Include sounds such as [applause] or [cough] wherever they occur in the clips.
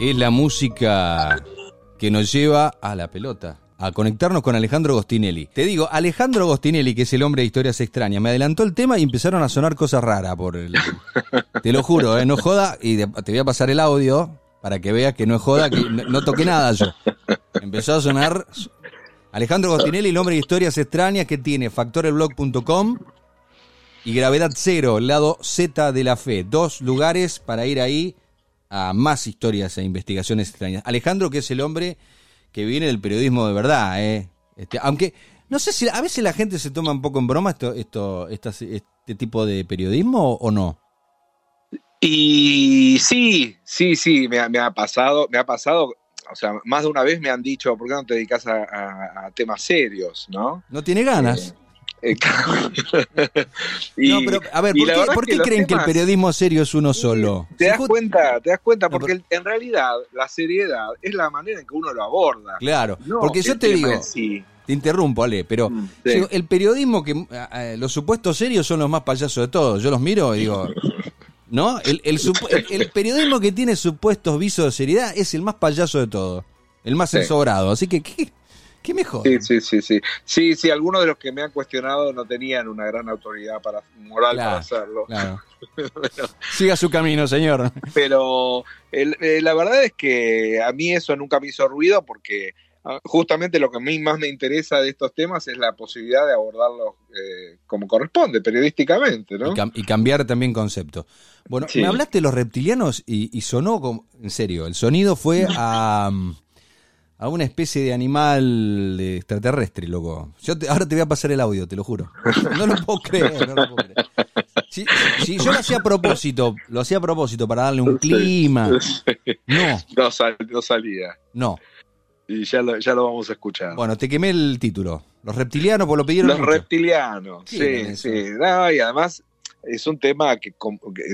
es la música que nos lleva a la pelota, a conectarnos con Alejandro Gostinelli. Te digo, Alejandro Gostinelli, que es el hombre de historias extrañas, me adelantó el tema y empezaron a sonar cosas raras por el... [laughs] Te lo juro, ¿eh? no joda, y te voy a pasar el audio para que veas que no es joda, que no, no toqué nada yo. Empezó a sonar Alejandro Gostinelli, el hombre de historias extrañas que tiene factorelblog.com y Gravedad Cero, el lado Z de la fe. Dos lugares para ir ahí a más historias e investigaciones extrañas. Alejandro, que es el hombre que viene del periodismo de verdad, ¿eh? Este, aunque no sé si a veces la gente se toma un poco en broma esto, esto, estas- este tipo de periodismo o no. Y sí, sí, sí, me ha, me ha pasado, me ha pasado, o sea, más de una vez me han dicho, ¿por qué no te dedicas a, a- a temas serios, no? No tiene ganas. Eh, [laughs] y- no, pero a ver, ¿por qué, por creen que el periodismo serio es uno solo? Te das cuenta, te das cuenta, No, porque en realidad la seriedad es la manera en que uno lo aborda. Claro, no porque yo te digo, sí. te interrumpo, Ale, pero Mm, yo sí. digo, el periodismo que eh, eh, los supuestos serios son los más payasos de todos. Yo los miro y digo, [laughs] ¿no? El, el supu- el- el periodismo que tiene supuestos visos de seriedad es el más payaso de todos, el más Sí. ensobrado. Así que, ¿qué, qué mejor? Sí, sí, sí, sí. Sí, sí, algunos de los que me han cuestionado no tenían una gran autoridad para moral Claro, para hacerlo. Claro. [laughs] Siga su camino, señor. Pero el- eh, la verdad es que a mí eso nunca me hizo ruido porque ah, justamente lo que a mí más me interesa de estos temas es la posibilidad de abordarlos eh, como corresponde, periodísticamente, ¿no? Y, cam- y cambiar también concepto. Bueno, Sí. me hablaste de los reptilianos y, y sonó como, en serio, el sonido fue [laughs] a, a una especie de animal extraterrestre, loco. Yo te- ahora te voy a pasar el audio, te lo juro. No lo puedo creer, no lo puedo creer. Si, si yo lo hacía a propósito, lo hacía a propósito para darle un Sí. clima. No, No, sal- no salía. no. Y ya lo, ya lo vamos a escuchar. Bueno, te quemé el título. Los reptilianos, pues lo pidieron Los mucho. reptilianos, ¿Qué sí, sí. No, y además es un tema que,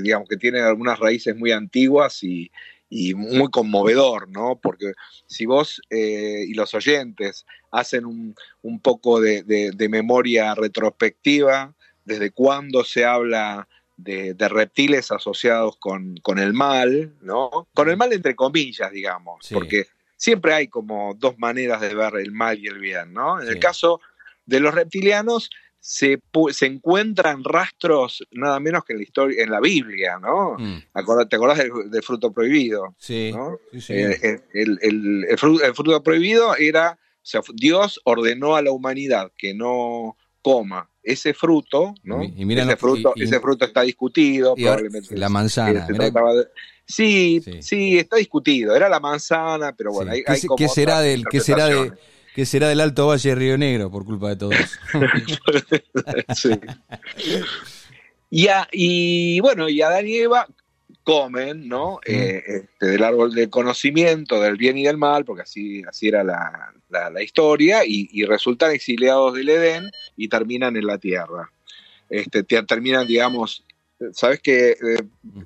digamos, que tiene algunas raíces muy antiguas y, y muy conmovedor, ¿no? Porque si vos eh, y los oyentes hacen un, un poco de, de- de memoria retrospectiva, desde cuándo se habla de, de reptiles asociados con, con el mal, ¿no? Con el mal entre comillas, digamos, Sí. porque siempre hay como dos maneras de ver el mal y el bien, ¿no? En Sí. el caso de los reptilianos se, se encuentran rastros nada menos que en la historia, en la Biblia, ¿no? Mm, ¿Te acordás del, del fruto prohibido? sí, ¿no? sí, sí. Eh, eh, el, el- el fru- el fruto prohibido era, o sea, Dios ordenó a la humanidad que no coma ese fruto, ¿no? Y- y ese, fruto, y- ese fruto está discutido, probablemente. la manzana. de- Sí, Sí. sí, está discutido. Era la manzana, pero bueno, hay, ¿Qué, hay como qué será otras del, qué será de, qué será del Alto Valle de Río Negro por culpa de todo eso? [laughs] Sí. Y, a- y bueno, y Adán y Eva comen, ¿no? Eh, este, del árbol del conocimiento, del bien y del mal, porque así, así era la, la- la historia, y, y resultan exiliados del Edén y terminan en la tierra. Este, te- terminan, digamos, sabes que eh,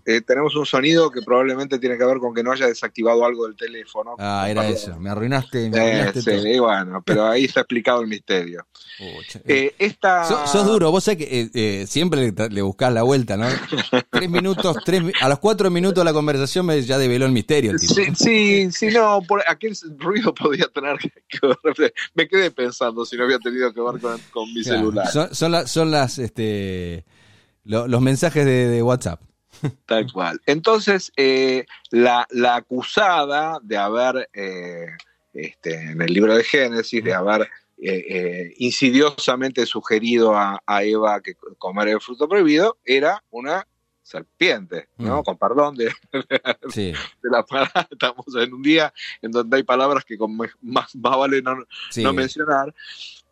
eh, tenemos un sonido que probablemente tiene que ver con que no haya desactivado algo del teléfono. Ah, era eso. Me arruinaste, me Eh, arruinaste sí, todo. y bueno, pero ahí está explicado el misterio. [laughs] Pucha. Eh, esta... Sos, sos duro, vos sabés que eh, eh, siempre le, le buscás la vuelta, ¿no? [laughs] tres minutos, tres, a los cuatro minutos de la conversación me ya develó el misterio. el tipo. Sí, sí, sí, no, por aquel ruido podía tener que ver. Me quedé pensando si no había tenido que ver con, con mi Claro, celular. Son, son, la- son las, este, lo- los mensajes de, de WhatsApp. Tal cual. Entonces, eh, la, la acusada de haber, eh, este, en el libro de Génesis, de haber eh, eh, insidiosamente sugerido a, a Eva que comer el fruto prohibido, era una serpiente, ¿no? Mm. Con perdón de, Sí, de la palabra, [laughs] estamos en un día en donde hay palabras que con más, más vale no, sí. no mencionar,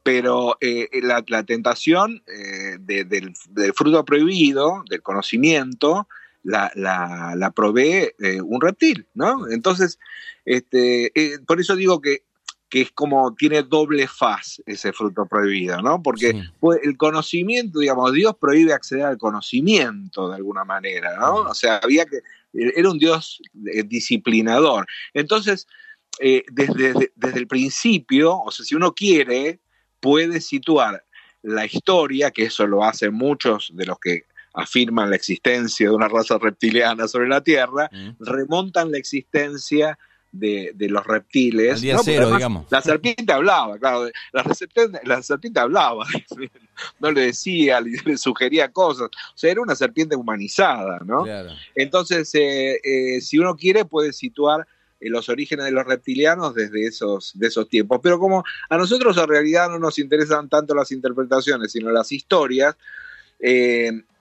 pero eh, la, la tentación eh, de- del, del fruto prohibido, del conocimiento, la, la, la provee eh, un reptil, ¿no? Entonces, este, eh, por eso digo que, que es como tiene doble faz ese fruto prohibido, ¿no? Porque Sí. pues, el conocimiento, digamos, Dios prohíbe acceder al conocimiento de alguna manera, ¿no? O sea, había que, era un Dios eh, disciplinador. Entonces, eh, desde- desde el principio, o sea, si uno quiere, puede situar la historia, que eso lo hacen muchos de los que afirman la existencia de una raza reptiliana sobre la Tierra, mm. remontan la existencia de, los reptiles. digamos. La serpiente hablaba, claro, la serpiente, la serpiente hablaba, [laughs] no le decía, le, sugería cosas, o sea, era una serpiente humanizada, ¿no? Entonces, eh, eh, si uno quiere, puede situar los orígenes de los reptilianos desde esos, de esos tiempos. Pero como a nosotros en realidad no nos interesan tanto las interpretaciones, sino las historias,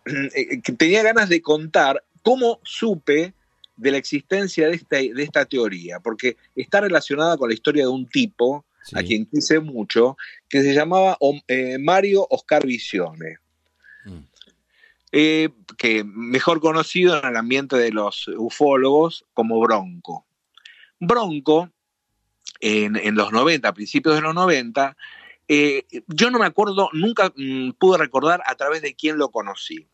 [clears throat] tenía ganas de contar cómo supe de la existencia de esta, de esta teoría, porque está relacionada con la historia de un tipo, a quien quise mucho, que se llamaba eh, Mario Oscar Visione. Mm. Eh, que mejor conocido en el ambiente de los ufólogos como Bronco. Bronco, en, en los 90, a principios de los 90, eh, yo no me acuerdo, nunca mm, pude recordar a través de quién lo conocí.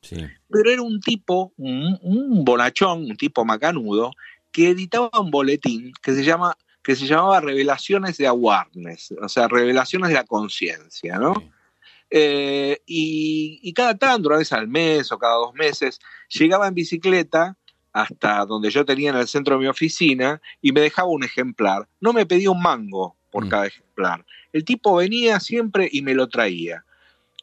Pero era un tipo, un, bonachón, un tipo macanudo, que editaba un boletín que se, llama, que se llamaba Revelaciones de Awareness, o sea, Revelaciones de la Conciencia, ¿no? Eh, y, cada tanto, una vez al mes o cada dos meses, llegaba en bicicleta hasta donde yo tenía en el centro de mi oficina y me dejaba un ejemplar. No me pedía un mango por mm. cada ejemplar. El tipo venía siempre y me lo traía.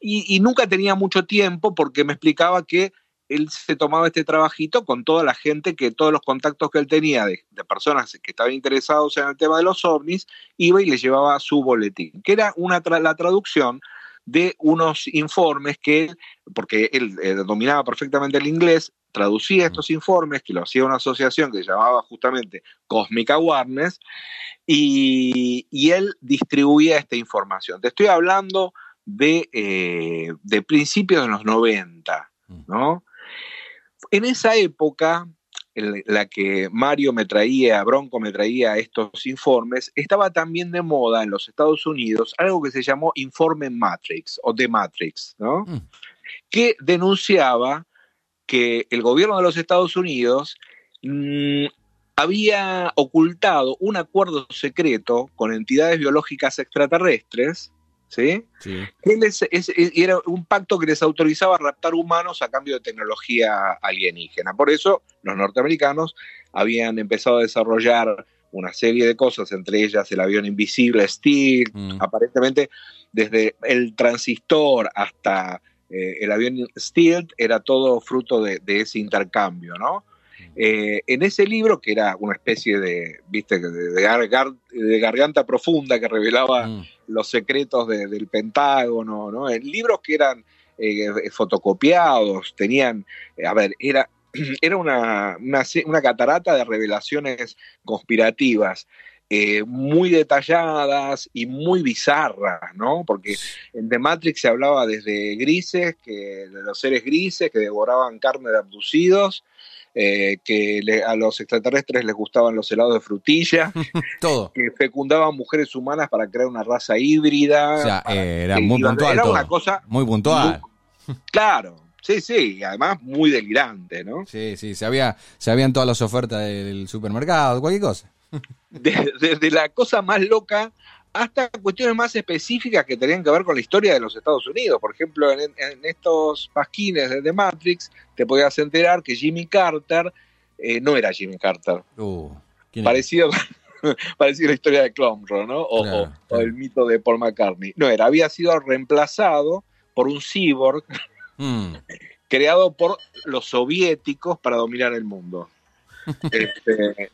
Y, nunca tenía mucho tiempo porque me explicaba que él se tomaba este trabajito con toda la gente, que todos los contactos que él tenía de, personas que estaban interesados en el tema de los ovnis, iba y les llevaba su boletín, que era una la traducción de unos informes que él, porque él eh, dominaba perfectamente el inglés, traducía estos informes, que lo hacía una asociación que se llamaba justamente Cosmic Awareness, y, él distribuía esta información. Te estoy hablando de, eh, de principios de los 90, mm. ¿no? En esa época, en la que Mario me traía, Bronco me traía estos informes, estaba también de moda en los Estados Unidos algo que se llamó Informe Matrix o The Matrix, ¿no? Mm. Que denunciaba que el gobierno de los Estados Unidos mm, había ocultado un acuerdo secreto con entidades biológicas extraterrestres, ¿sí? era un pacto que les autorizaba a raptar humanos a cambio de tecnología alienígena. Por eso los norteamericanos habían empezado a desarrollar una serie de cosas, entre ellas el avión invisible Steel, mm. aparentemente desde el transistor hasta eh, el avión Stealth era todo fruto de, ese intercambio, ¿no? Eh, en ese libro, que era una especie de, viste, de, garganta profunda que revelaba mm. los secretos del Pentágono, ¿no? En libros que eran eh, fotocopiados, tenían, a ver, era, [clears throat] era una, una, catarata de revelaciones conspirativas. Eh, muy detalladas y muy bizarras, ¿no? Porque en The Matrix se hablaba desde grises, que, de los seres grises que devoraban carne de abducidos, eh, que a los extraterrestres les gustaban los helados de frutilla, [laughs] todo. que fecundaban mujeres humanas para crear una raza híbrida. O sea, era muy puntual. Era una cosa. Muy puntual. claro. Sí, sí, y además muy delirante, ¿no? Sí, sí, se, había, se habían todas las ofertas del supermercado, cualquier cosa [laughs] desde la cosa más loca hasta cuestiones más específicas que tenían que ver con la historia de los Estados Unidos. Por ejemplo, en, estos pasquines de The Matrix te podías enterar que Jimmy Carter eh, no era Jimmy Carter. Uh, parecido, [laughs] parecido a la historia de Clomro, ¿no? O, el mito de Paul McCartney. No era, había sido reemplazado por un cyborg [laughs] mm. creado por los soviéticos para dominar el mundo. Este,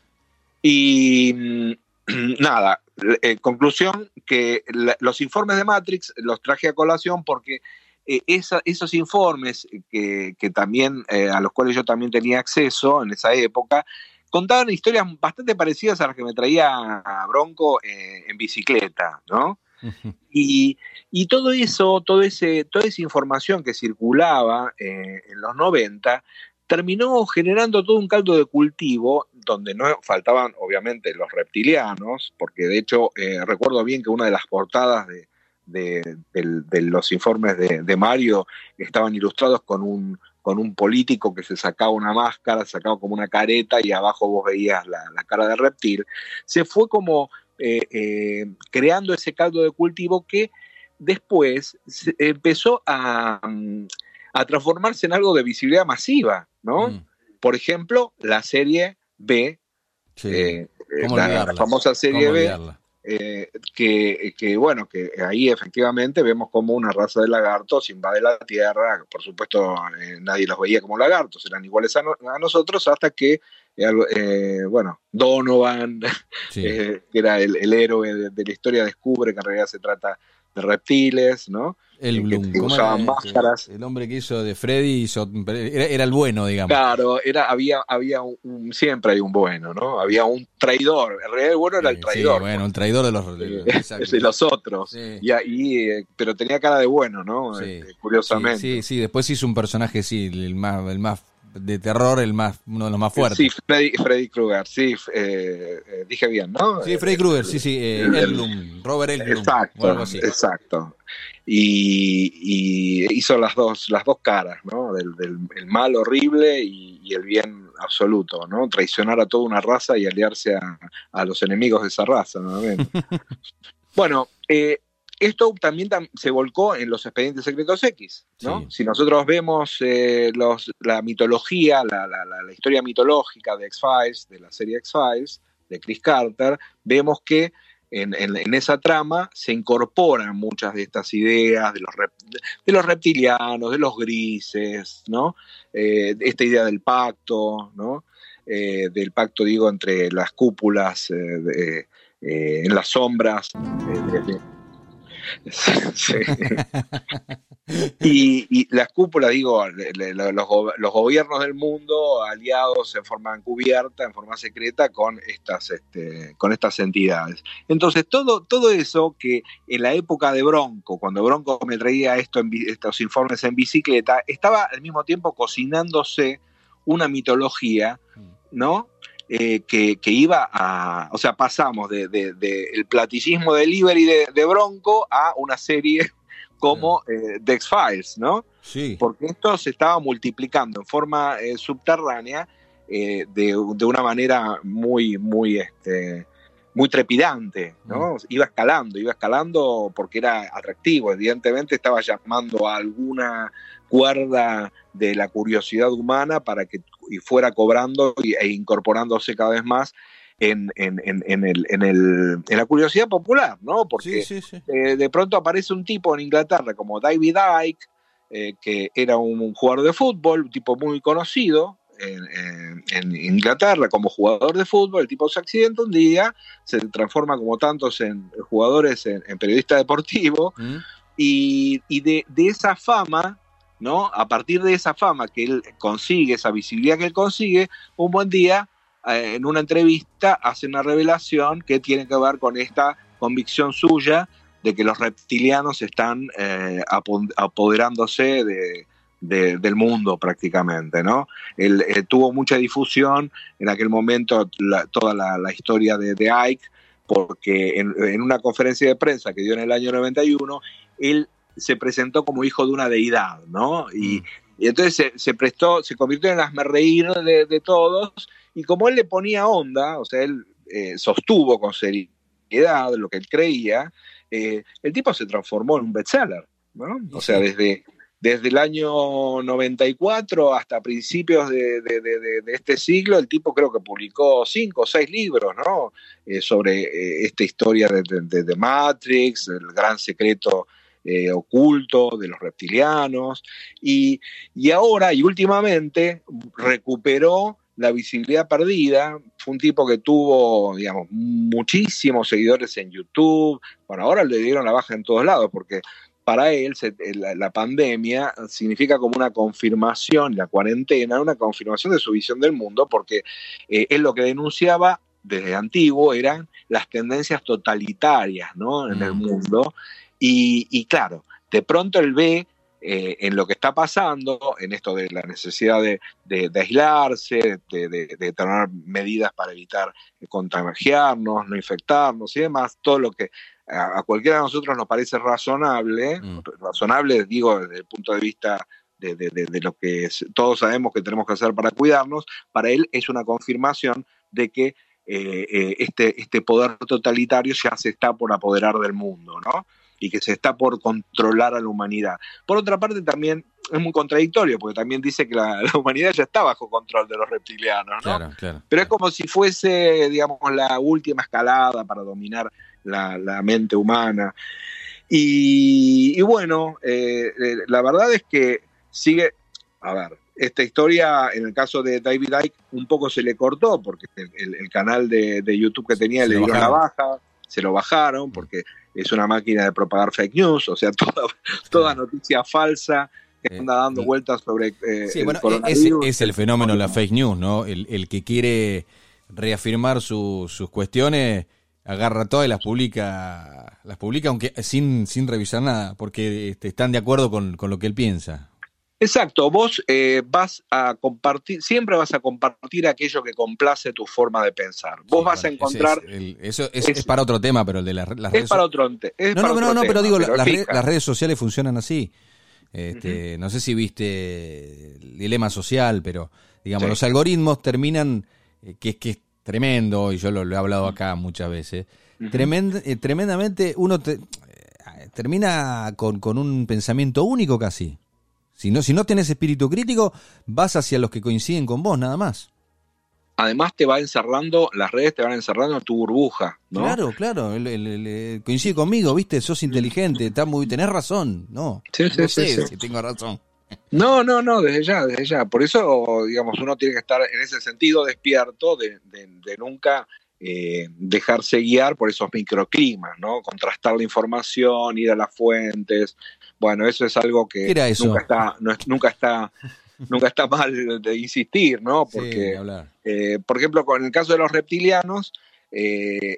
y mm, [clears throat] nada, eh, conclusión que los informes de Matrix los traje a colación porque eh, esos informes que, también, eh, a los cuales yo también tenía acceso en esa época, contaban historias bastante parecidas a las que me traía a Bronco en bicicleta, ¿no? Y, todo eso, todo ese, toda esa información que circulaba en los 90 terminó generando todo un caldo de cultivo donde no faltaban obviamente los reptilianos, porque de hecho eh, recuerdo bien que una de las portadas de, los informes de, Mario estaban ilustrados con un, con un político que se sacaba una máscara, sacaba como una careta y abajo vos veías la, cara de reptil, se fue como eh, eh, creando ese caldo de cultivo que después empezó a a transformarse en algo de visibilidad masiva, ¿no? Mm. Por ejemplo, la serie B, Sí. eh, ¿Cómo la, famosa serie ¿Cómo B, eh, que, que, bueno, que ahí efectivamente vemos como una raza de lagartos invade la Tierra. Por supuesto, eh, nadie los veía como lagartos, eran iguales a, no- a nosotros, hasta que, eh, eh, bueno, Donovan, [laughs] Sí. eh, que era el, el héroe de, de la historia, descubre que en realidad se trata de reptiles, ¿no? El Bloom. que ¿Cómo usaban máscaras. El hombre que hizo de Freddy hizo, era, era el bueno, digamos. Claro, era, había, había un, un- siempre hay un bueno, ¿no? Había un traidor. En realidad el bueno era el Sí, traidor. bueno, el traidor de los, de- los otros. Sí. Y ahí, eh, pero tenía cara de bueno, ¿no? Sí. Este, curiosamente. Sí, sí, sí, después hizo un personaje, sí, el más, el más de terror, el más, uno de los más fuertes. Sí, Freddy, Freddy Krueger, sí, eh, eh, dije bien, ¿no? Sí, Freddy Krueger, sí, sí, eh, Elblum, Robert Elblum, o Exacto, algo así. exacto. Y, y hizo las dos, las dos caras, ¿no? Del, del- el mal horrible y, y el bien absoluto, ¿no? Traicionar a toda una raza y aliarse a, a los enemigos de esa raza, nuevamente. [laughs] bueno, eh, esto también tam- se volcó en los expedientes secretos X, ¿no? Sí. Si nosotros vemos eh, los, la mitología, la, la- la- la historia mitológica de X-Files, de la serie X-Files, de Chris Carter, vemos que en, en- en esa trama se incorporan muchas de estas ideas de los, rep- de los reptilianos, de los grises, ¿no? Eh, esta idea del pacto, ¿no? Eh, del pacto, digo, entre las cúpulas eh, de- en las sombras. de- [laughs] Sí. y, y las cúpulas, digo, los, los gobiernos del mundo aliados en forma encubierta, en forma secreta, con estas, este, con estas entidades. Entonces, todo, todo eso que en la época de Bronco, cuando Bronco me traía esto en estos informes en bicicleta, estaba al mismo tiempo cocinándose una mitología, ¿no? Eh, que, que iba a. O sea, pasamos de, de- de el platillismo delivery de, de Bronco a una serie [laughs] como eh, The X-Files, ¿no? Sí, Porque esto se estaba multiplicando en forma eh, subterránea eh, de, de una manera muy, muy, este, muy trepidante, ¿no? Iba escalando, iba escalando porque era atractivo, evidentemente estaba llamando a alguna cuerda de la curiosidad humana para que y fuera cobrando y- e incorporándose cada vez más en, en, en, en el, en, el, en la curiosidad popular, ¿no? Porque sí, sí, sí. eh, de pronto aparece un tipo en Inglaterra como David Icke, eh, que era un, un jugador de fútbol, un tipo muy conocido en, en- en Inglaterra como jugador de fútbol. El tipo se accidenta un día, se transforma como tantos en jugadores en, en periodista deportivo ¿Mm? y, y de, de esa fama, ¿no? A partir de esa fama que él consigue, esa visibilidad que él consigue, un buen día, eh, en una entrevista, hace una revelación que tiene que ver con esta convicción suya de que los reptilianos están eh, apo- apoderándose de, de- del mundo prácticamente, ¿no? Él eh, tuvo mucha difusión en aquel momento la- toda la, la historia de, de Ike, porque en, en una conferencia de prensa que dio en el año 91, él se presentó como hijo de una deidad, ¿no? Y, y entonces se, se prestó, se convirtió en el reír de, de todos, y como él le ponía onda, o sea, él eh, sostuvo con seriedad lo que él creía, eh, el tipo se transformó en un bestseller, ¿no? O sea, desde, desde el año 94 hasta principios de, este siglo, el tipo creo que publicó cinco o seis libros, ¿no? Eh, sobre eh, esta historia de Matrix, el gran secreto eh, oculto de los reptilianos, y, y ahora y últimamente recuperó la visibilidad perdida. Fue un tipo que tuvo, digamos, muchísimos seguidores en YouTube. Bueno, ahora le dieron la baja en todos lados porque para él se- la, la pandemia significa como una confirmación, la cuarentena, una confirmación de su visión del mundo, porque eh, él lo que denunciaba desde antiguo eran las tendencias totalitarias ¿no? en el Mm. mundo. Y, y claro, de pronto él ve eh, en lo que está pasando, en esto de la necesidad de, de- de aislarse, de, de- de tener medidas para evitar contagiarnos, no infectarnos y demás, todo lo que a, a cualquiera de nosotros nos parece razonable, Mm. razonable digo desde el punto de vista de, de- de- de lo que todos sabemos que tenemos que hacer para cuidarnos, para él es una confirmación de que eh, eh, este, este poder totalitario ya se está por apoderar del mundo, ¿no? Y que se está por controlar a la humanidad. Por otra parte, también es muy contradictorio, porque también dice que la, [laughs] humanidad ya está bajo control de los reptilianos, ¿no? Claro, claro. Pero es como si fuese, digamos, la última escalada para dominar la, mente humana. Y, bueno, eh, eh, la verdad es que sigue, a ver, esta historia, en el caso de David Icke, un poco se le cortó porque el, canal de, YouTube que tenía le dieron la baja, se lo bajaron porque es una máquina de propagar fake news, o sea, [laughs] toda, toda noticia falsa que anda dando vueltas sobre eh, sí, bueno, es, es, el fenómeno de la fake news, ¿no? El, que quiere reafirmar sus cuestiones agarra todas y las publica, las publica aunque sin, sin revisar nada, porque este, están de acuerdo con, con lo que él piensa. Exacto, vos eh, vas a compartir, siempre vas a compartir aquello que complace tu forma de pensar. Vos vas a encontrar... eso es, para otro tema, pero el de las, redes... Es para otro, es no, no, no, pero digo, las, redes sociales funcionan así. Este, No sé si viste el dilema social, pero digamos, los algoritmos terminan, eh, que, es que es tremendo, y yo lo, he hablado acá muchas veces, eh, tremendamente uno termina con, con un pensamiento único casi. Si no, si no tenés espíritu crítico, vas hacia los que coinciden con vos, nada más. Además te va encerrando, las redes te van encerrando en tu burbuja, ¿no? Claro, claro, coincide conmigo, viste, sos inteligente, está muy, tenés razón, no, sí, sí, no sé si tengo razón. No, no, no, desde ya, desde ya. Por eso, digamos, uno tiene que estar en ese sentido despierto de, de nunca eh, dejarse guiar por esos microclimas, ¿no? Contrastar la información, ir a las fuentes. Bueno, eso es algo que nunca está, nunca está, nunca está mal de insistir, ¿no? Porque, eh, por ejemplo, con el caso de los reptilianos, eh,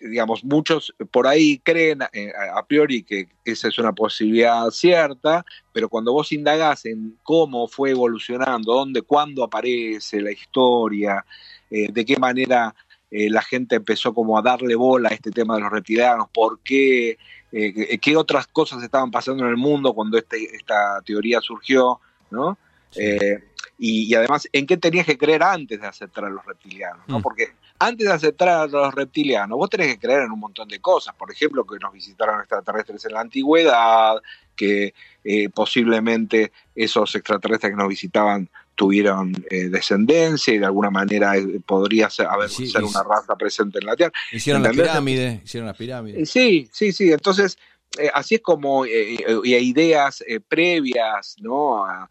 digamos, muchos por ahí creen a priori que esa es una posibilidad cierta, pero cuando vos indagás en cómo fue evolucionando, dónde, cuándo aparece la historia, de qué manera eh, la gente empezó como a darle bola a este tema de los reptilianos, por qué, eh, qué otras cosas estaban pasando en el mundo cuando este, esta teoría surgió, ¿no? Eh, y, además, ¿en qué tenías que creer antes de aceptar a los reptilianos? ¿no? Mm. Porque antes de aceptar a los reptilianos, vos tenés que creer en un montón de cosas. Por ejemplo, que nos visitaron extraterrestres en la antigüedad, que posiblemente esos extraterrestres que nos visitaban tuvieron eh, descendencia y de alguna manera eh, podría ser, haber ser una raza presente en la Tierra. Hicieron las pirámides, hicieron las pirámides. Sí, sí, sí. Entonces, eh, así es como ideas previas, ¿no? A,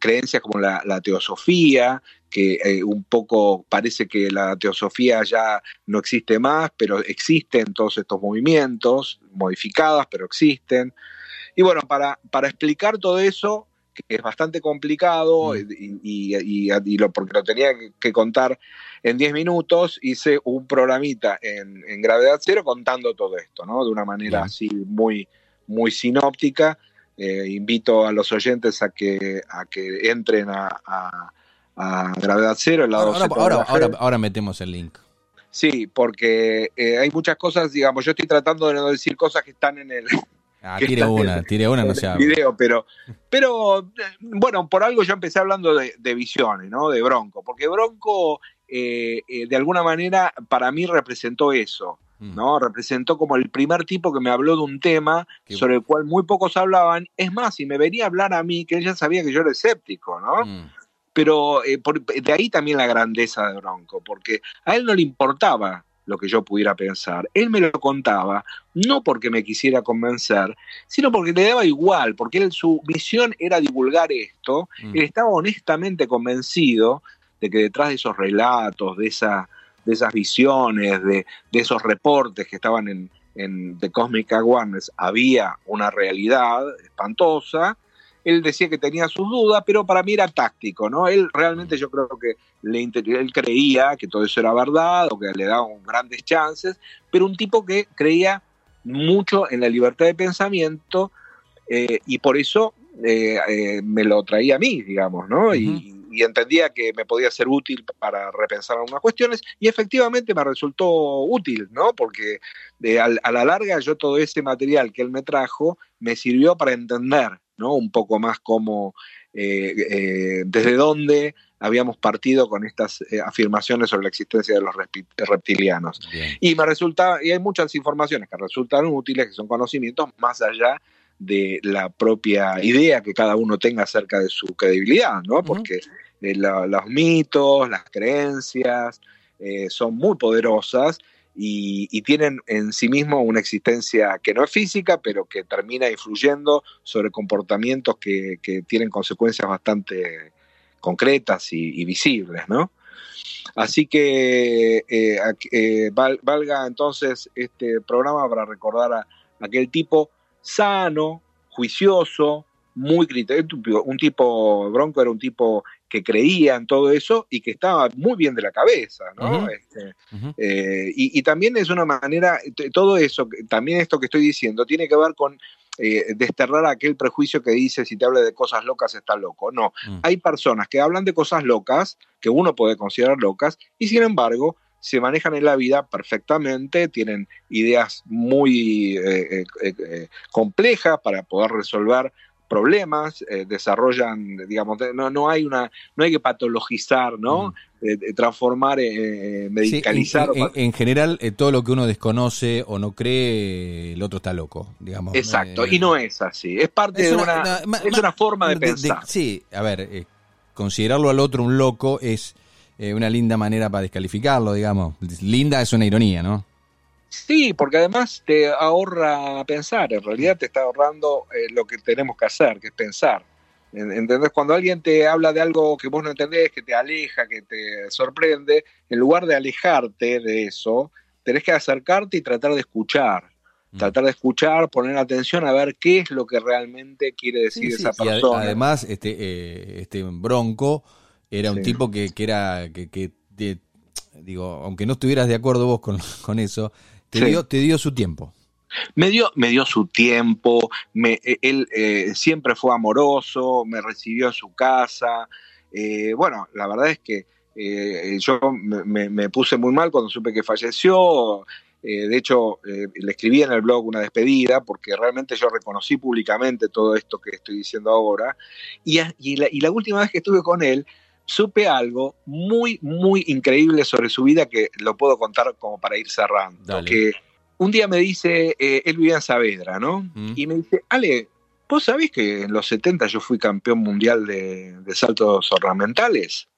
creencias como la, teosofía, que un poco parece que la teosofía ya no existe más, pero existen todos estos movimientos, modificadas, pero existen. Y bueno, para, para explicar todo eso, que es bastante complicado mm. y, lo, porque lo tenía que contar en 10 minutos, hice un programita en, gravedad cero contando todo esto, ¿no? De una manera así muy, muy sinóptica. Eh, invito a los oyentes a que, a que entren a, gravedad cero. ahora, ahora, ahora, metemos el link. Sí, porque eh, hay muchas cosas, digamos, yo estoy tratando de no decir cosas que están en el, Ah, tire una, tire una, no se Video, pero, pero bueno, por algo yo empecé hablando de, visiones, ¿no? De Bronco, porque Bronco eh, eh, de alguna manera para mí representó eso, mm. ¿no? Representó como el primer tipo que me habló de un tema sobre el cual muy pocos hablaban. Es más, y me venía a hablar a mí, que él ya sabía que yo era escéptico, ¿no? Mm. Pero eh, de ahí también la grandeza de Bronco, porque a él no le importaba lo que yo pudiera pensar. Él me lo contaba, no porque me quisiera convencer, sino porque le daba igual, porque él, su misión era divulgar esto. Mm. Él estaba honestamente convencido de que detrás de esos relatos, de, esa, de esas visiones, de, esos reportes que estaban en, en The Cosmic Awareness, había una realidad espantosa él decía que tenía sus dudas, pero para mí era táctico, ¿no? Él realmente yo creo que le, él creía que todo eso era verdad o que le daban grandes chances, pero un tipo que creía mucho en la libertad de pensamiento eh, y por eso eh, eh, me lo traía a mí, digamos, ¿no? y, entendía que me podía ser útil para repensar algunas cuestiones y efectivamente me resultó útil, ¿no? Porque a la larga yo todo ese material que él me trajo me sirvió para entender ¿no? Un poco más como eh, eh, desde dónde habíamos partido con estas eh, afirmaciones sobre la existencia de los reptilianos. Y me resulta, y hay muchas informaciones que resultan útiles, que son conocimientos más allá de la propia idea que cada uno tenga acerca de su credibilidad, ¿no? Porque los mitos, las creencias son muy poderosas y, tienen en sí mismo una existencia que no es física, pero que termina influyendo sobre comportamientos que, tienen consecuencias bastante concretas y, visibles, ¿no? Así que eh, valga entonces este programa para recordar a aquel tipo sano, juicioso, muy criterioso. Un tipo, Bronco era un tipo que creía en todo eso y que estaba muy bien de la cabeza, ¿no? Este, eh, y, también es una manera, todo eso, también esto que estoy diciendo, tiene que ver con eh, desterrar aquel prejuicio que dice si te habla de cosas locas está loco. No, mm. hay personas que hablan de cosas locas, que uno puede considerar locas, y sin embargo se manejan en la vida perfectamente, tienen ideas muy eh, complejas para poder resolver problemas, eh, desarrollan, digamos, no, no hay una, no hay que patologizar, ¿no? Mm. transformar, eh, medicalizar. en, general, todo lo que uno desconoce o no cree, el otro está loco, digamos. Exacto, y no es así, es parte de una, es una forma de, pensar. sí, a ver, considerarlo al otro un loco es una linda manera para descalificarlo, digamos. Linda es una ironía, ¿no? Sí, porque además te ahorra pensar, en realidad te está ahorrando eh, lo que tenemos que hacer, que es pensar. ¿Entendés? Cuando alguien te habla de algo que vos no entendés, que te aleja, que te sorprende, en lugar de alejarte de eso, tenés que acercarte y tratar de escuchar. Mm. Tratar de escuchar, poner atención a ver qué es lo que realmente quiere decir esa persona. además, este, eh, este Bronco era un tipo que, que era, que, que digo, aunque no estuvieras de acuerdo vos con, [laughs] con eso, te, dio, te dio su tiempo. Me dio, me dio su tiempo, me, e, él eh, siempre fue amoroso, me recibió en su casa. Eh, bueno, la verdad es que eh, yo me, puse muy mal cuando supe que falleció. de hecho, le escribí en el blog una despedida porque realmente yo reconocí públicamente todo esto que estoy diciendo ahora. Y, y, la, y la última vez que estuve con él, supe algo muy, muy increíble sobre su vida que lo puedo contar como para ir cerrando. Que un día me dice, eh, él vivía en Saavedra, ¿no? Mm. Y me dice, Ale, ¿vos sabés que en los 70 yo fui campeón mundial de, saltos ornamentales?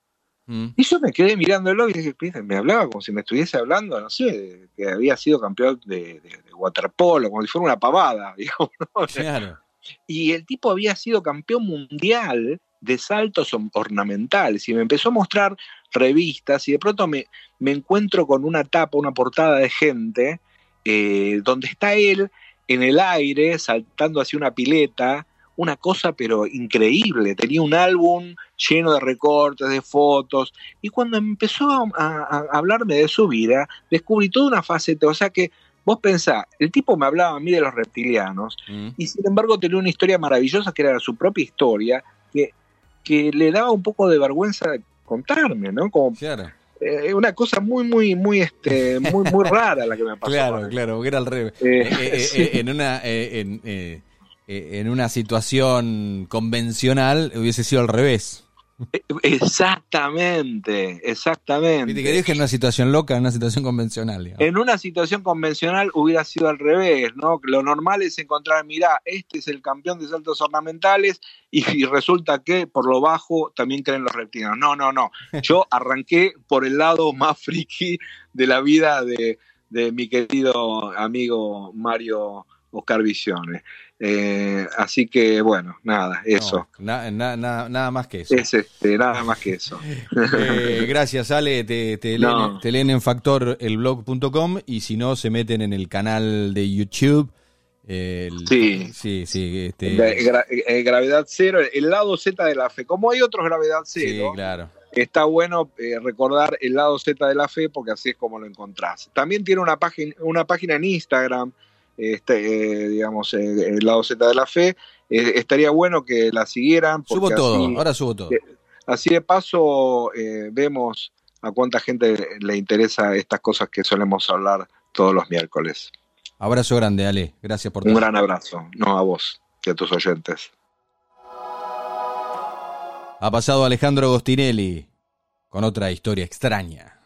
Mm. Y yo me quedé mirándolo y dije, me hablaba como si me estuviese hablando, no sé, que había sido campeón de, waterpolo, como si fuera una pavada, [laughs] digamos. Claro. Y el tipo había sido campeón mundial de saltos ornamentales. Y me empezó a mostrar revistas y de pronto me, me encuentro con una tapa, una portada de gente eh, donde está él en el aire saltando hacia una pileta, una cosa pero increíble, tenía un álbum lleno de recortes, de fotos y cuando empezó a, hablarme de su vida descubrí toda una faceta, o sea que Vos pensás, el tipo me hablaba a mí de los reptilianos mm. y sin embargo tenía una historia maravillosa que era su propia historia, que que le daba un poco de vergüenza contarme, ¿no? Como, claro. Eh, una cosa muy, muy, muy, este, muy, muy [laughs] rara la que me pasó. Claro, claro, porque era al revés. Eh, eh, [laughs] en una, en, en una situación convencional hubiese sido al revés. Exactamente, exactamente. Que dije en una situación loca, en una situación convencional. En una situación convencional hubiera sido al revés, ¿no? Lo normal es encontrar, mira, este es el campeón de saltos ornamentales y, resulta que por lo bajo también creen los reptilianos. No, no, no. [laughs] Yo arranqué por el lado más friki de la vida de, de mi querido amigo Mario Oscar Visiones. Eh, así que bueno, nada, eso. nada más que eso. Es este, nada más que eso. [laughs] Eh, gracias, Ale. Te, leen, en factorelblog.com y si no, se meten en el canal de YouTube. sí, sí, sí. Este, eh, gravedad cero, el lado Z de la fe. Como hay otros gravedad cero. claro. Está bueno recordar el lado Z de la fe porque así es como lo encontrás. También tiene una página, una página en Instagram este, eh, digamos, eh, el lado Z de la fe. Eh, estaría bueno que la siguieran. Subo todo, ahora subo todo. así de paso vemos a cuánta gente le interesa estas cosas que solemos hablar todos los miércoles. Abrazo grande, Ale. Gracias por todo. Un gran abrazo, no a vos y a tus oyentes. Ha pasado Alejandro Gostinelli con otra historia extraña.